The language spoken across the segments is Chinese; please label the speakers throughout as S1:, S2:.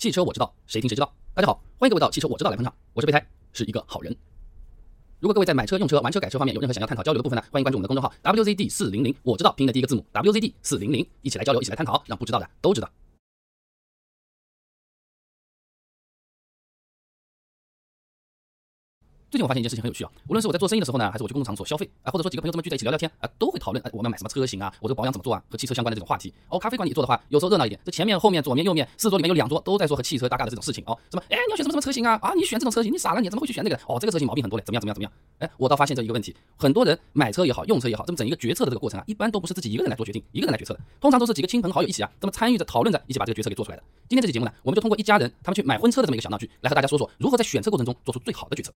S1: 汽车我知道，谁听谁知道。大家好，欢迎各位到汽车我知道来捧场，我是备胎，是一个好人。如果各位在买车、用车、玩车、改车方面有任何想要探讨交流的部分呢，欢迎关注我们的公众号 WZD 四零零，我知道拼音的第一个字母 WZD 四零零，一起来交流，一起来探讨，让不知道的都知道。最近我发现一件事情很有趣啊，无论是我在做生意的时候呢，还是我去公共场所消费啊，或者说几个朋友这么聚在一起聊聊天啊，都会讨论啊，我们买什么车型啊，我这个保养怎么做啊，和汽车相关的这种话题。哦，咖啡馆里坐的话，有时候热闹一点，这前面、后面、左面、右面四桌里面有两桌都在说和汽车搭嘎的这种事情哦。什么？哎，你要选什么什么车型啊？啊，你选这种车型，你傻了？你怎么会去选这个？哦，这个车型毛病很多嘞，怎么样？怎么样？怎么样？哎，我倒发现这一个问题，很多人买车也好，用车也好，这么整一个决策的这个过程啊，一般都不是自己一个人来做决定，一个人来决策的，通常都是几个亲朋好友一起啊，这么参与着讨论着，一起把这个决策给做出来的。今天这期节目呢，我们就通过一家人他们去买婚车的这么一个小闹剧，来和大家说说如何在选车过程中做出最好的决策。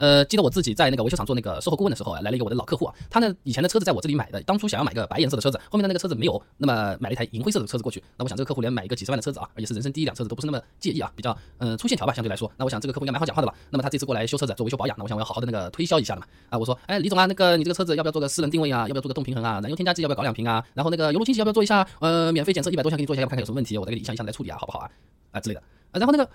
S1: 呃，记得我自己在那个维修厂做那个售后顾问的时候啊，来了一个我的老客户啊，他呢以前的车子在我这里买的，当初想要买个白颜色的车子，后面的那个车子没有，那么买了一台银灰色的车子过去。那我想这个客户连买一个几十万的车子啊，而且是人生第一辆车子都不是那么介意啊，比较嗯粗线条吧，相对来说。那我想这个客户应该蛮好讲话的吧？那么他这次过来修车子做维修保养，那我想我要好好的那个推销一下的嘛。啊，我说，哎，李总啊，那个你这个车子要不要做个四轮定位啊？要不要做个动平衡啊？燃油添加剂要不要搞两瓶啊？然后那个油路清洗要不要做一下？呃，免费检测一百多项给你做一下，要不看看有什么问题，我再给你一项一项来处理啊，好不好啊？啊之类的。啊，然后那个。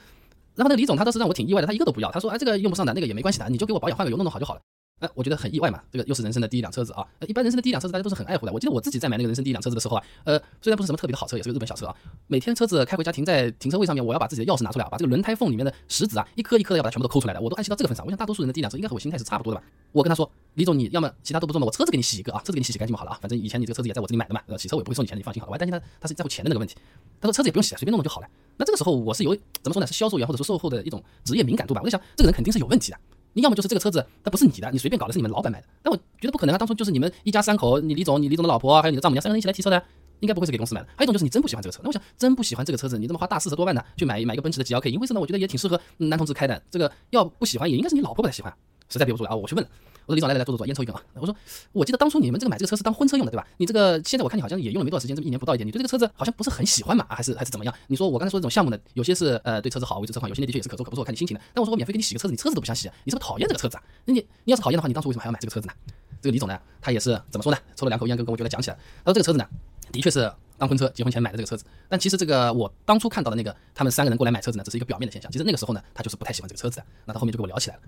S1: 然后那李总他倒是让我挺意外的，他一个都不要。他说：“哎，这个用不上的，那个也没关系的，你就给我保养换个油弄弄好就好了。”哎，我觉得很意外嘛，这个又是人生的第一辆车子啊。一般人生的第一辆车子大家都是很爱护的。我记得我自己在买那个人生第一辆车子的时候啊，呃，虽然不是什么特别的好车，也是个日本小车啊。每天车子开回家停在停车位上面，我要把自己的钥匙拿出来啊，把这个轮胎缝里面的石子啊，一颗一颗的要把它全部都抠出来的。我都爱惜到这个份上。我想大多数人的第一辆车应该和我心态是差不多的吧。我跟他说：“李总，你要么其他都不做嘛，我车子给你洗一个啊，车子给你洗洗干净就好了啊。反正以前你这个车子也在我这里买的嘛，呃，洗车我也不会收你钱，你放心好了。我还担心他他是在乎钱的那个问题。他说车子也不用洗，随便弄弄就好了。那这个时候我是有怎么说呢？是销售员或者说售后的一种职业敏感度吧。我在想，这个人肯定是有问题的。你要么就是这个车子它不是你的，你随便搞的是你们老板买的。但我觉得不可能啊，当初就是你们一家三口，你李总、你李总的老婆还有你的丈母娘三个人一起来提车的，应该不会是给公司买的。还有一种就是你真不喜欢这个车。那我想真不喜欢这个车子，你这么花大四十多万呢，去买买一个奔驰的 G L K 银灰色呢，我觉得也挺适合男同志开的。这个要不喜欢也应该是你老婆不太喜欢，实在憋不住了啊，我去问。我说李总来来来坐坐坐，烟抽一根啊。我说我记得当初你们这个买这个车是当婚车用的对吧？你这个现在我看你好像也用了没多少时间，这么一年不到一点，你对这个车子好像不是很喜欢嘛？还是还是怎么样？你说我刚才说这种项目呢，有些是呃对车子好，维持车况，有些的确也是可做可不做，看你心情的。但我说我免费给你洗个车子，你车子都不想洗，你是不是讨厌这个车子啊？那你你要是讨厌的话，你当初为什么还要买这个车子呢？这个李总呢，他也是怎么说呢？抽了两口烟跟跟我觉得讲起来，他说这个车子呢，的确是当婚车结婚前买的这个车子，但其实这个我当初看到的那个他们三个人过来买车子呢，只是一个表面的现象。其实那个时候呢，他就是不太喜欢这个车子的。那他后面就跟我聊起来了。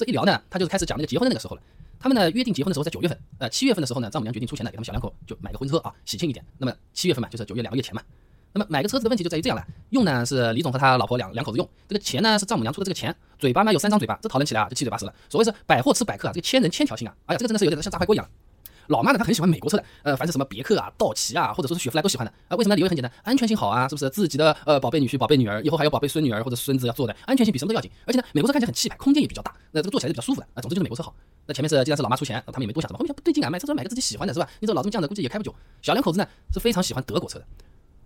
S1: 这一聊呢，他就开始讲那个结婚的那个时候了。他们呢约定结婚的时候在九月份，呃七月份的时候呢，丈母娘决定出钱呢给他们小两口就买个婚车啊，喜庆一点。那么七月份嘛，就是九月两个月前嘛。那么买个车子的问题就在于这样了，用呢是李总和他老婆两两口子用，这个钱呢是丈母娘出的这个钱，嘴巴嘛有三张嘴巴，这讨论起来啊就七嘴八舌了。所谓是百货吃百客啊，这个千人千条心啊，哎呀这个真的是有点像炸开锅一样。老妈呢，她很喜欢美国车的，呃，凡是什么别克啊、道奇啊，或者说是雪佛兰都喜欢的啊。为什么？理由很简单，安全性好啊，是不是？自己的呃宝贝女婿、宝贝女儿，以后还有宝贝孙女儿或者孙子要坐的，安全性比什么都要紧。而且呢，美国车看起来很气派，空间也比较大，那这个坐起来是比较舒服的啊。总之就是美国车好。那前面是既然是老妈出钱，他们也没多想什么，后面想不对劲啊，买车要买个自己喜欢的，是吧？你这老这么犟的，估计也开不久。小两口子呢是非常喜欢德国车的。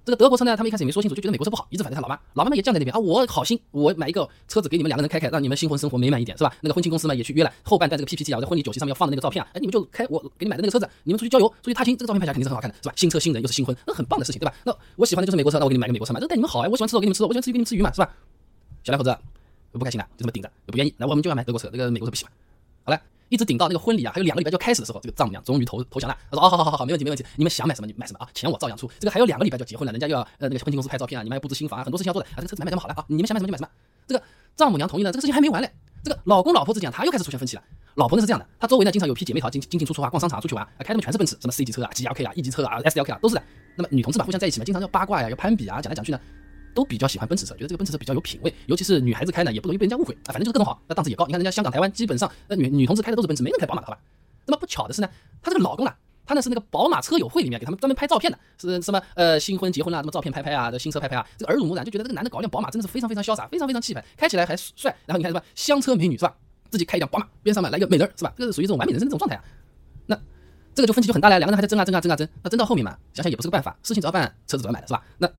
S1: 这个德国车呢，他们一开始也没说清楚，就觉得美国车不好，一直反对他老妈。老妈们也犟在那边啊，我好心，我买一个车子给你们两个人开开，让你们新婚生活美满一点，是吧？那个婚庆公司嘛也去约了，后半段这个 PPT 啊，在婚礼酒席上面要放的那个照片啊，哎，你们就开我给你买的那个车子，你们出去郊游，出去踏青，这个照片拍起来肯定是很好看的，是吧？新车新人又是新婚，那很棒的事情，对吧？那我喜欢的就是美国车，那我给你买个美国车嘛，这带你们好哎，我喜欢吃肉给你们吃肉，我喜欢吃鱼给你们吃鱼嘛，是吧？小两口子不开心了，就这么顶着，不愿意，那我们就要买德国车，这个美国车不喜欢。好了。一直顶到那个婚礼啊，还有两个礼拜就要开始的时候，这个丈母娘终于投投降了。她说：“哦，好好好好，没问题没问题，你们想买什么你买什么啊，钱我照样出。这个还有两个礼拜就结婚了，人家又要呃那个婚庆公司拍照片啊，你们要布置新房啊，很多事情要做的啊。这个车子买买这么好了啊，你们想买什么就买什么。这个丈母娘同意了，这个事情还没完嘞。这个老公老婆之间他又开始出现分歧了。老婆呢是这样的，她周围呢经常有批姐妹淘进进进出出啊，逛商场出去玩啊，开的全是奔驰，什么 C 级车啊、G L K 啊、E 级车啊、S L K 啊都是的。那么女同志嘛，互相在一起嘛，经常要八卦呀，要攀比啊，讲来讲去呢。”都比较喜欢奔驰车，觉得这个奔驰车比较有品位，尤其是女孩子开呢，也不容易被人家误会啊。反正就是各种好，那档次也高。你看人家香港、台湾基本上，那女女同志开的都是奔驰，没人开宝马，好吧？那么不巧的是呢，她这个老公啊，他呢是那个宝马车友会里面给他们专门拍照片的，是什么呃新婚结婚啦，什么照片拍拍啊，这新车拍拍啊，这个耳濡目染，就觉得这个男的搞一辆宝马真的是非常非常潇洒，非常非常气派，开起来还帅。然后你看什么香车美女是吧？自己开一辆宝马，边上嘛来个美人是吧？这个是属于这种完美人生的这种状态啊。那这个就分歧就很大了，两个人还在争啊争啊争啊争，那争到后面嘛，想想也不是个办法，事情只要办，车子怎么买的是吧？那。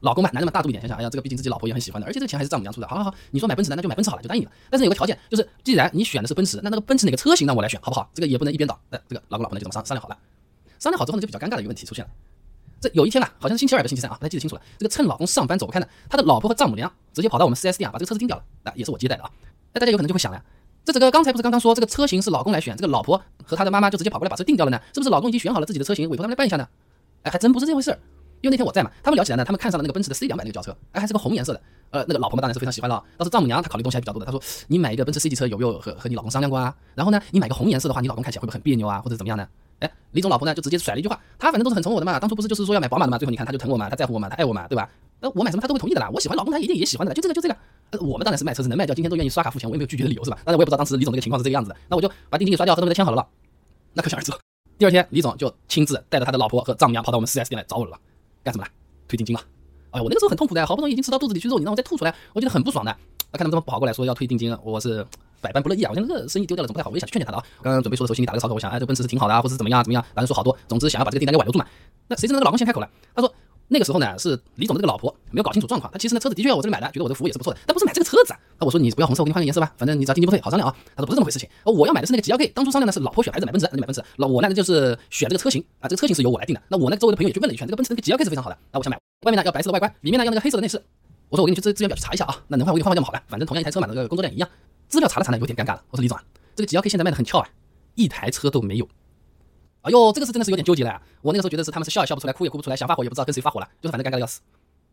S1: 老公嘛，男人嘛，大度一点，想想，哎呀，这个毕竟自己老婆也很喜欢的，而且这个钱还是丈母娘出的。好好好，你说买奔驰的，那就买奔驰好了，就答应你了。但是有个条件，就是既然你选的是奔驰，那那个奔驰哪个车型让我来选，好不好？这个也不能一边倒。那这个老公老婆呢就这么商商量好了。商量好之后呢，就比较尴尬的一个问题出现了。这有一天啊，好像是星期二还是星期三啊，不太记得清楚了。这个趁老公上班走不开呢，他的老婆和丈母娘直接跑到我们 4S 店啊，把这个车子盯掉了。那也是我接待的啊。那大家有可能就会想了，这这个刚才不是刚刚说这个车型是老公来选，这个老婆和他的妈妈就直接跑过来把车定掉了呢？是不是老公已经选好了自己的车型，委托他们来办一下呢？哎，还真不是这回事儿。因为那天我在嘛，他们聊起来呢，他们看上了那个奔驰的 C 两百那个轿车，哎，还是个红颜色的。呃，那个老婆嘛当然是非常喜欢了。倒是丈母娘她考虑东西还比较多的，她说你买一个奔驰 C 级车有没有和和你老公商量过啊？然后呢，你买个红颜色的话，你老公看起来会不会很别扭啊，或者怎么样呢？哎，李总老婆呢就直接甩了一句话，他反正都是很宠我的嘛，当初不是就是说要买宝马的嘛，最后你看他就疼我嘛，他在乎我嘛，他爱我嘛，对吧？那我买什么他都会同意的啦，我喜欢老公他一定也喜欢的，就这个就这个。呃，我们当然是卖车子能卖掉，今天都愿意刷卡付钱，我也没有拒绝的理由是吧？当然我也不知道当时李总那个情况是这个样子的，那我就把定金给刷掉，合同给他签好了了。那可想而知，第二天李总就亲自带着他的老婆和丈母娘跑到我们 4S 店来找我了，干什么了？退定金了。哎呀，我那个时候很痛苦的，好不容易已经吃到肚子里去肉，你让我再吐出来，我觉得很不爽的。那看他们这么跑过来说要退定金，我是百般不乐意啊。我想这个生意丢掉了总不太好，我也想去劝劝他的啊。刚刚准备说的时候心里打了个草稿，我想哎这奔驰是挺好的啊，或者是怎么样怎么样，反正说好多，总之想要把这个订单给挽留住嘛。那谁知道那个老公先开口了，他说。那个时候呢，是李总的这个老婆没有搞清楚状况。他其实呢，车子的确要我这里买的，觉得我的服务也是不错的，但不是买这个车子啊。那我说你不要红色，我给你换个颜色吧，反正你只要定金不退，好商量啊。他说不是这么回事情，我要买的是那个 G L K。当初商量的是老婆选牌子买奔驰，那就买奔驰。那我呢就是选这个车型啊，这个车型是由我来定的。那我那周围的朋友也去问了一圈，这个奔驰那个 G L K 是非常好的，那我想买。外面呢要白色的外观，里面呢要那个黑色的内饰。我说我给你去资资源表去查一下啊，那能换我给你换换就好了，反正同样一台车嘛，那个工作量一样。资料查了查呢，有点尴尬了。我说李总啊，这个 G L K 现在卖的很俏啊，一台车都没有。哎呦，这个是真的是有点纠结了。我那个时候觉得是他们是笑也笑不出来，哭也哭不出来，想发火也不知道跟谁发火了，就是反正尴尬的要死。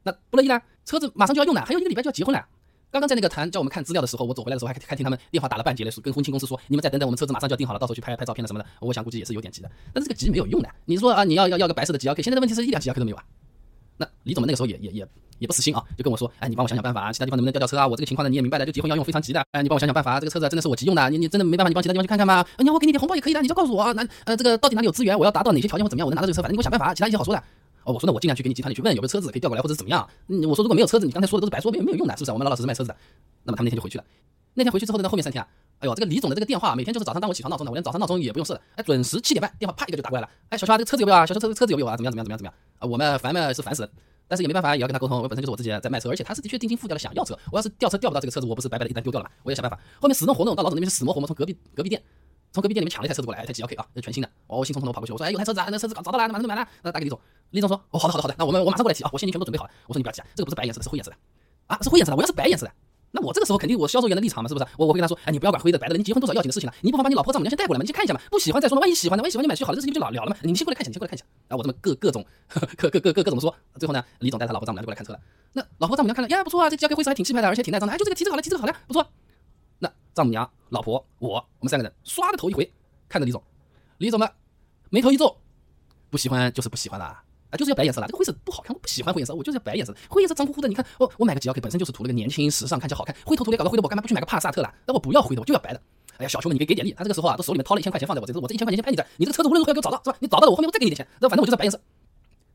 S1: 那不乐意啦，车子马上就要用了，还有一个礼拜就要结婚了。刚刚在那个谈叫我们看资料的时候，我走回来的时候还还听他们电话打了半截了，跟婚庆公司说，你们再等等，我们车子马上就要订好了，到时候去拍拍照片了什么的。我想估计也是有点急的，但是这个急没有用的。你说啊，你要要要个白色的 G L K，现在的问题是一辆 G L K 都没有啊。那李总们那个时候也也也也不死心啊，就跟我说，哎，你帮我想想办法，其他地方能不能调调车啊？我这个情况呢你也明白的，就结婚要用，非常急的。哎，你帮我想想办法，这个车子真的是我急用的，你你真的没办法，你帮其他地方去看看吗？你要我给你点红包也可以的，你就告诉我啊，那呃这个到底哪里有资源，我要达到哪些条件或怎么样，我能拿到这个车，反正你给我想办法，其他一些好说的。哦，我说那我尽量去给你集团里去问有没有车子可以调过来或者怎么样。嗯，我说如果没有车子，你刚才说的都是白说，没有没有用的，是不是？我们老老实实卖车子的。那么他们那天就回去了。那天回去之后呢，后面三天啊，哎呦，这个李总的这个电话每天就是早上当我起床闹钟的，我连早上闹钟也不用设了，哎，准时七点半电话啪一个就打过来了。哎，小乔啊，这个车子有没有啊？小乔车车子有没有啊？怎么样怎么样怎么样怎么样？啊，我们烦嘛是烦死了，但是也没办法，也要跟他沟通。我本身就是我自己在卖车，而且他是的确定金付掉了想要车。我要是掉车掉不到这个车子，我不是白白的一单丢掉了嘛？我也想办法。后面死弄活弄到老总那边是死磨活磨，从隔壁隔壁店，从隔壁店里面抢了一台车子过来，一台 G L K 啊，全新的。哦，我兴冲冲的跑过去，我说哎，有台车子啊，那车子搞找到了，马上就买了。那打给李总。李总说：“哦，好的，好的，好的，那我们我马上过来提啊，我现金全部准备好了。”我说：“你不要急啊，这个不是白颜色的，是灰颜色的啊，是灰颜色的。我要是白颜色的，那我这个时候肯定我销售员的立场嘛，是不是？我我会跟他说：，哎，你不要管灰的白的，你结婚多少要紧的事情了，你不妨把你老婆丈母娘先带过来嘛，你先看一下嘛，不喜欢再说嘛，万一喜欢呢？万一喜欢你买去好了，这事情就了了了嘛。你先过来看一下，你先过来看一下。啊，我这么各各种各各各各各怎么说？最后呢，李总带他老婆丈母娘就过来看车了。那老婆丈母娘看了呀，不错啊，这交给灰色还挺气派的，而且挺耐脏的。哎，就这个提车好了，提车好了，不错。那丈母娘、老婆、我，我们三个人刷的头一回看着李总，李总呢眉头一皱，不喜欢就是不喜欢了。啊就是要白颜色了，这个灰色不好看，我不喜欢灰颜色，我就是要白颜色。灰颜色脏乎乎的，你看，我我买个 G L K 本身就是图了个年轻时尚，看起来好看，灰头土脸搞个灰的，我干嘛不去买个帕萨特了？那我不要灰的，我就要白的。哎呀，小兄弟，你给给点力，他这个时候啊，都手里面掏了一千块钱放在我这，我这一千块钱先拍你这，你这个车子无论如何要给我找到，是吧？你找到了，我后面我再给你点钱，那反正我就是白颜色。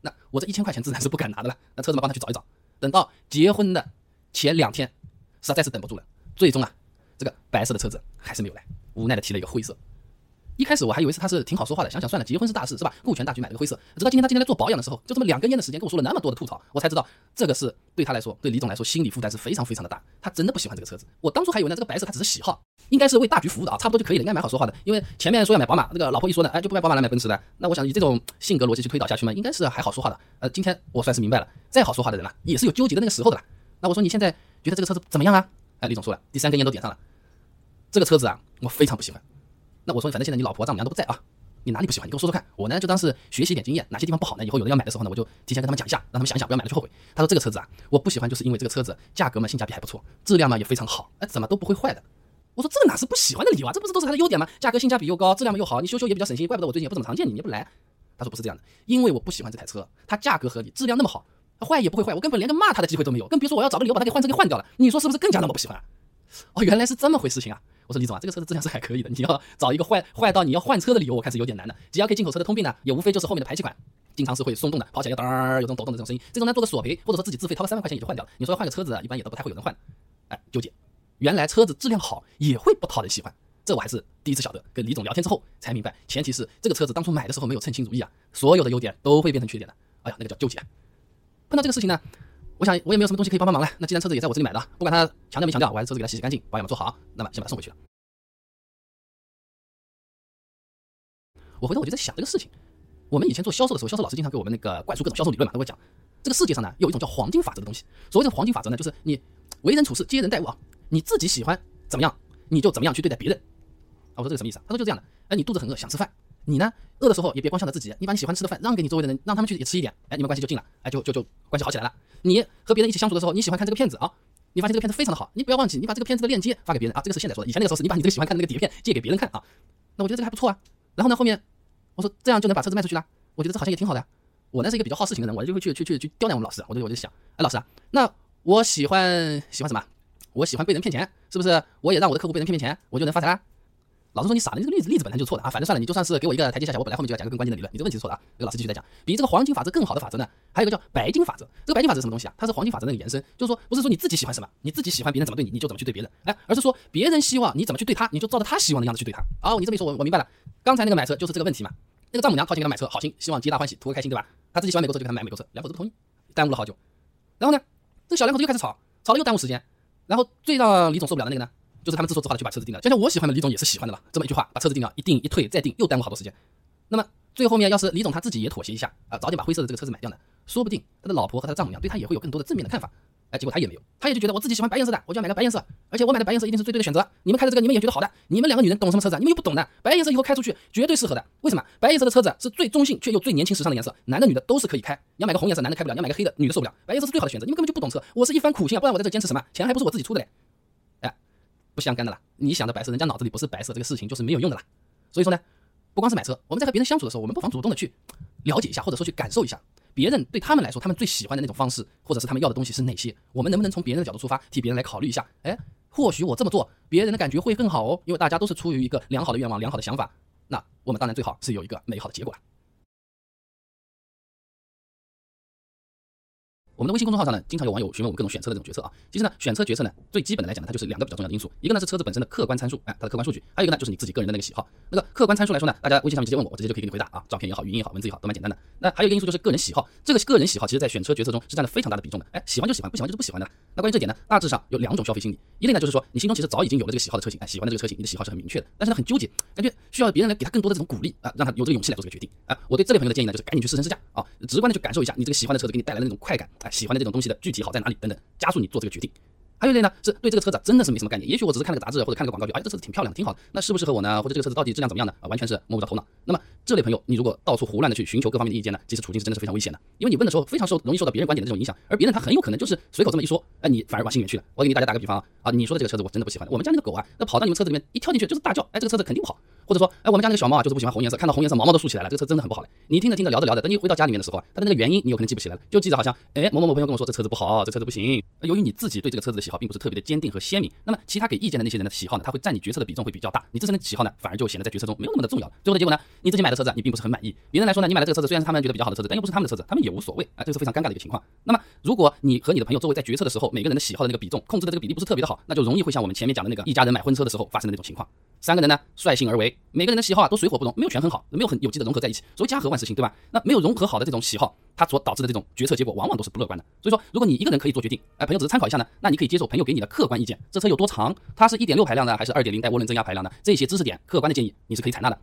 S1: 那我这一千块钱自然是不敢拿的了，那车子嘛帮他去找一找，等到结婚的前两天，实在是等不住了，最终啊，这个白色的车子还是没有来，无奈的提了一个灰色。一开始我还以为是他是挺好说话的，想想算了，结婚是大事是吧？顾全大局买了个灰色。直到今天他今天在做保养的时候，就这么两根烟的时间跟我说了那么多的吐槽，我才知道这个是对他来说，对李总来说心理负担是非常非常的大。他真的不喜欢这个车子。我当初还以为呢这个白色他只是喜好，应该是为大局服务的啊，差不多就可以了，应该蛮好说话的。因为前面说要买宝马，那个老婆一说呢，哎就不买宝马了，买奔驰的。那我想以这种性格逻辑去推导下去嘛，应该是还好说话的。呃，今天我算是明白了，再好说话的人啊，也是有纠结的那个时候的啦。那我说你现在觉得这个车子怎么样啊？哎，李总说了，第三根烟都点上了，这个车子啊，我非常不喜欢。那我说，反正现在你老婆丈母娘都不在啊，你哪里不喜欢？你跟我说说看。我呢就当是学习一点经验，哪些地方不好呢？以后有人要买的时候呢，我就提前跟他们讲一下，让他们想想，不要买了就后悔。他说这个车子啊，我不喜欢，就是因为这个车子价格嘛，性价比还不错，质量嘛也非常好，哎，怎么都不会坏的。我说这哪是不喜欢的理由啊？这不是都是它的优点吗？价格性价比又高，质量嘛又好，你修修也比较省心，怪不得我最近也不怎么常见你，你也不来。他说不是这样的，因为我不喜欢这台车，它价格合理，质量那么好，坏也不会坏，我根本连个骂他的机会都没有，更别说我要找个理由把它给换车给换掉了。你说是不是更加那么不喜欢？哦，原来是这么回事情啊！我说李总啊，这个车子质量是还可以的，你要找一个坏坏到你要换车的理由，我看是有点难的。G L K 进口车的通病呢，也无非就是后面的排气管经常是会松动的，跑起来要噔有这种抖动的这种声音。这种呢做个索赔，或者说自己自费掏个三万块钱也就换掉了。你说换个车子啊，一般也都不太会有人换。哎，纠结，原来车子质量好也会不讨人喜欢，这我还是第一次晓得。跟李总聊天之后才明白，前提是这个车子当初买的时候没有称心如意啊，所有的优点都会变成缺点的。哎呀，那个叫纠结。碰到这个事情呢？我想我也没有什么东西可以帮帮忙了。那既然车子也在我这里买的，不管他强调没强调，我还是车子给他洗洗干净，保养做好，那么先把它送回去了。我回头我就在想这个事情。我们以前做销售的时候，销售老师经常给我们那个灌输各种销售理论嘛，都会讲这个世界上呢有一种叫黄金法则的东西。所谓的黄金法则呢，就是你为人处事、接人待物啊，你自己喜欢怎么样，你就怎么样去对待别人。啊，我说这个什么意思啊？他说就这样的，哎，你肚子很饿想吃饭，你呢饿的时候也别光想着自己，你把你喜欢吃的饭让给你周围的人，让他们去也吃一点，哎，你们关系就近了，哎，就就就关系好起来了。你和别人一起相处的时候，你喜欢看这个片子啊，你发现这个片子非常的好，你不要忘记，你把这个片子的链接发给别人啊，这个是现在说的，以前那个时候是你把你这个喜欢看的那个碟片借给别人看啊。那我觉得这个还不错啊。然后呢，后面我说这样就能把车子卖出去了，我觉得这好像也挺好的。我呢是一个比较好事情的人，我就会去去去去刁难我们老师，我就我就想，哎，老师啊，那我喜欢喜欢什么？我喜欢被人骗钱，是不是？我也让我的客户被人骗骗钱，我就能发财啦？老师说你傻了，你这个例子例子本来就错的啊！反正算了，你就算是给我一个台阶下，我本来后面就要讲个更关键的理论，你这个问题是错的啊！这个老师继续在讲，比这个黄金法则更好的法则呢，还有一个叫白金法则。这个白金法则什么东西啊？它是黄金法则的延伸，就是说不是说你自己喜欢什么，你自己喜欢别人怎么对你，你就怎么去对别人，哎，而是说别人希望你怎么去对他，你就照着他希望的样子去对他。哦，你这么一说，我我明白了。刚才那个买车就是这个问题嘛？那个丈母娘掏钱给他买车，好心希望皆大欢喜，图个开心，对吧？他自己喜欢美国车就给他买美国车，两口子不同意，耽误了好久。然后呢，这个小两口子又开始吵，吵了又耽误时间。然后最让李总受不了的那个呢？就是他们自说自话的去把车子定了，就像我喜欢的李总也是喜欢的吧？这么一句话把车子定了，一定一退再定，又耽误好多时间。那么最后面要是李总他自己也妥协一下啊，早点把灰色的这个车子买掉呢，说不定他的老婆和他的丈母娘对他也会有更多的正面的看法。哎，结果他也没有，他也就觉得我自己喜欢白颜色的，我就要买个白颜色，而且我买的白颜色一定是最对的选择。你们开的这个你们也觉得好的，你们两个女人懂什么车子？你们又不懂的，白颜色以后开出去绝对适合的。为什么？白颜色的车子是最中性却又最年轻时尚的颜色，男的女的都是可以开。你要买个红颜色，男的开不了；你要买个黑的，女的受不了。白颜色是最好的选择。你们根本就不懂车，我是一番苦心啊，不然我在这坚持什么？钱还不是我自己出的嘞。不相干的啦，你想的白色，人家脑子里不是白色，这个事情就是没有用的啦。所以说呢，不光是买车，我们在和别人相处的时候，我们不妨主动的去了解一下，或者说去感受一下别人对他们来说，他们最喜欢的那种方式，或者是他们要的东西是哪些。我们能不能从别人的角度出发，替别人来考虑一下？哎，或许我这么做，别人的感觉会更好哦，因为大家都是出于一个良好的愿望、良好的想法。那我们当然最好是有一个美好的结果。我们的微信公众号上呢，经常有网友询问我们各种选车的这种决策啊。其实呢，选车决策呢，最基本的来讲呢，它就是两个比较重要的因素，一个呢是车子本身的客观参数，哎，它的客观数据；还有一个呢就是你自己个人的那个喜好。那个客观参数来说呢，大家微信上面直接问我，我直接就可以给你回答啊。照片也好，语音也好，文字也好，都蛮简单的。那还有一个因素就是个人喜好，这个个人喜好其实在选车决策中是占了非常大的比重的。哎，喜欢就喜欢，不喜欢就是不喜欢的。那关于这点呢，大致上有两种消费心理，一类呢就是说你心中其实早已经有了这个喜好的车型，哎，喜欢的这个车型，你的喜好是很明确的，但是呢很纠结，感觉需要别人来给他更多的这种鼓励啊，让他有这个勇气来做这个决定。啊，我对这类朋友的建议呢，就是赶紧去试乘试驾啊，直观的去感受一下你这个喜欢的车子给你带来的那种快感，哎，喜欢的这种东西的具体好在哪里等等，加速你做这个决定。还有一类呢，是对这个车子真的是没什么概念，也许我只是看了个杂志或者看了个广告，就哎，这车子挺漂亮的，挺好的，那适不适合我呢？或者这个车子到底质量怎么样呢？啊，完全是摸不着头脑。那么这类朋友，你如果到处胡乱的去寻求各方面的意见呢，其实处境是真的是非常危险的，因为你问的时候非常受容易受到别人观点的这种影响，而别人他很有可能就是随口这么一说，哎，你反而往心里面去了。我给你大家打个比方啊，啊，你说的这个车子我真的不喜欢，我们家那个狗啊，那跑到你们车子里面一跳进去就是大叫，哎，这个车子肯定不好。或者说，哎，我们家那个小猫啊，就是不喜欢红颜色，看到红颜色毛毛都竖起来了，这个车真的很不好嘞。你听着听着聊着聊着，等你回到家里面的时候啊，它的那个原因你有可能记不起来了，就记着好像，哎，某某某朋友跟我说这车子不好，这车子不行。由于你自己对这个车子的喜好并不是特别的坚定和鲜明，那么其他给意见的那些人的喜好呢，他会占你决策的比重会比较大，你自身的喜好呢，反而就显得在决策中没有那么的重要了。最后的结果呢，你自己买的车子你并不是很满意，别人来说呢，你买的这个车子虽然是他们觉得比较好的车子，但又不是他们的车子，他们也无所谓啊，这是非常尴尬的一个情况。那么如果你和你的朋友周围在决策的时候，每个人的喜好的那个比重控制的这个比例不是特别的好，那就容易会像我们前面讲的那个一家人买婚车的时候发生的那种情况。三个人呢率性而为，每个人的喜好啊都水火不容，没有权衡好，没有很有机的融合在一起。所谓家和万事兴，对吧？那没有融合好的这种喜好，它所导致的这种决策结果往往都是不乐观的。所以说，如果你一个人可以做决定，哎，朋友只是参考一下呢，那你可以接受朋友给你的客观意见。这车有多长？它是一点六排量的还是二点零带涡轮增压排量的？这些知识点客观的建议你是可以采纳的。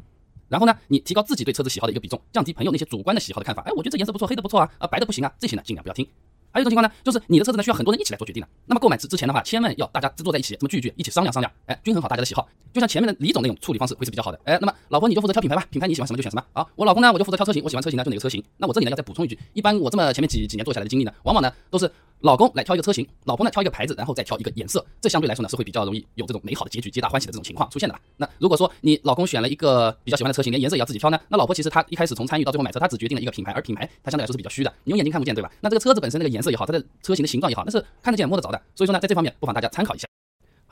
S1: 然后呢，你提高自己对车子喜好的一个比重，降低朋友那些主观的喜好的看法。哎，我觉得这颜色不错，黑的不错啊，啊，白的不行啊，这些呢尽量不要听。还有一种情况呢，就是你的车子呢需要很多人一起来做决定的。那么购买之之前的话，千万要大家坐在一起，这么聚一聚，一起商量商量，哎，均衡好大家的喜好。就像前面的李总那种处理方式会是比较好的。哎，那么老婆你就负责挑品牌吧，品牌你喜欢什么就选什么好。我老公呢我就负责挑车型，我喜欢车型呢就哪个车型。那我这里呢要再补充一句，一般我这么前面几几年做下来的经历呢，往往呢都是。老公来挑一个车型，老婆呢挑一个牌子，然后再挑一个颜色，这相对来说呢是会比较容易有这种美好的结局、皆大欢喜的这种情况出现的吧？那如果说你老公选了一个比较喜欢的车型，连颜色也要自己挑呢，那老婆其实她一开始从参与到最后买车，她只决定了一个品牌，而品牌它相对来说是比较虚的，你用眼睛看不见，对吧？那这个车子本身那个颜色也好，它的车型的形状也好，那是看得见摸得着的。所以说呢，在这方面不妨大家参考一下。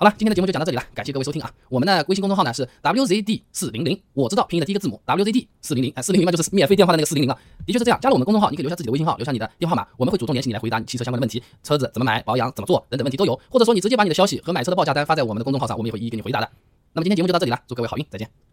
S1: 好了，今天的节目就讲到这里了，感谢各位收听啊！我们的微信公众号呢是 WZD 四零零，我知道拼音的第一个字母 WZD 四零零，哎，四零零嘛就是免费电话的那个四零零啊，的确是这样。加了我们公众号，你可以留下自己的微信号，留下你的电话号码，我们会主动联系你来回答你汽车相关的问题，车子怎么买、保养怎么做等等问题都有，或者说你直接把你的消息和买车的报价单发在我们的公众号上，我们也会一一给你回答的。那么今天节目就到这里了，祝各位好运，再见。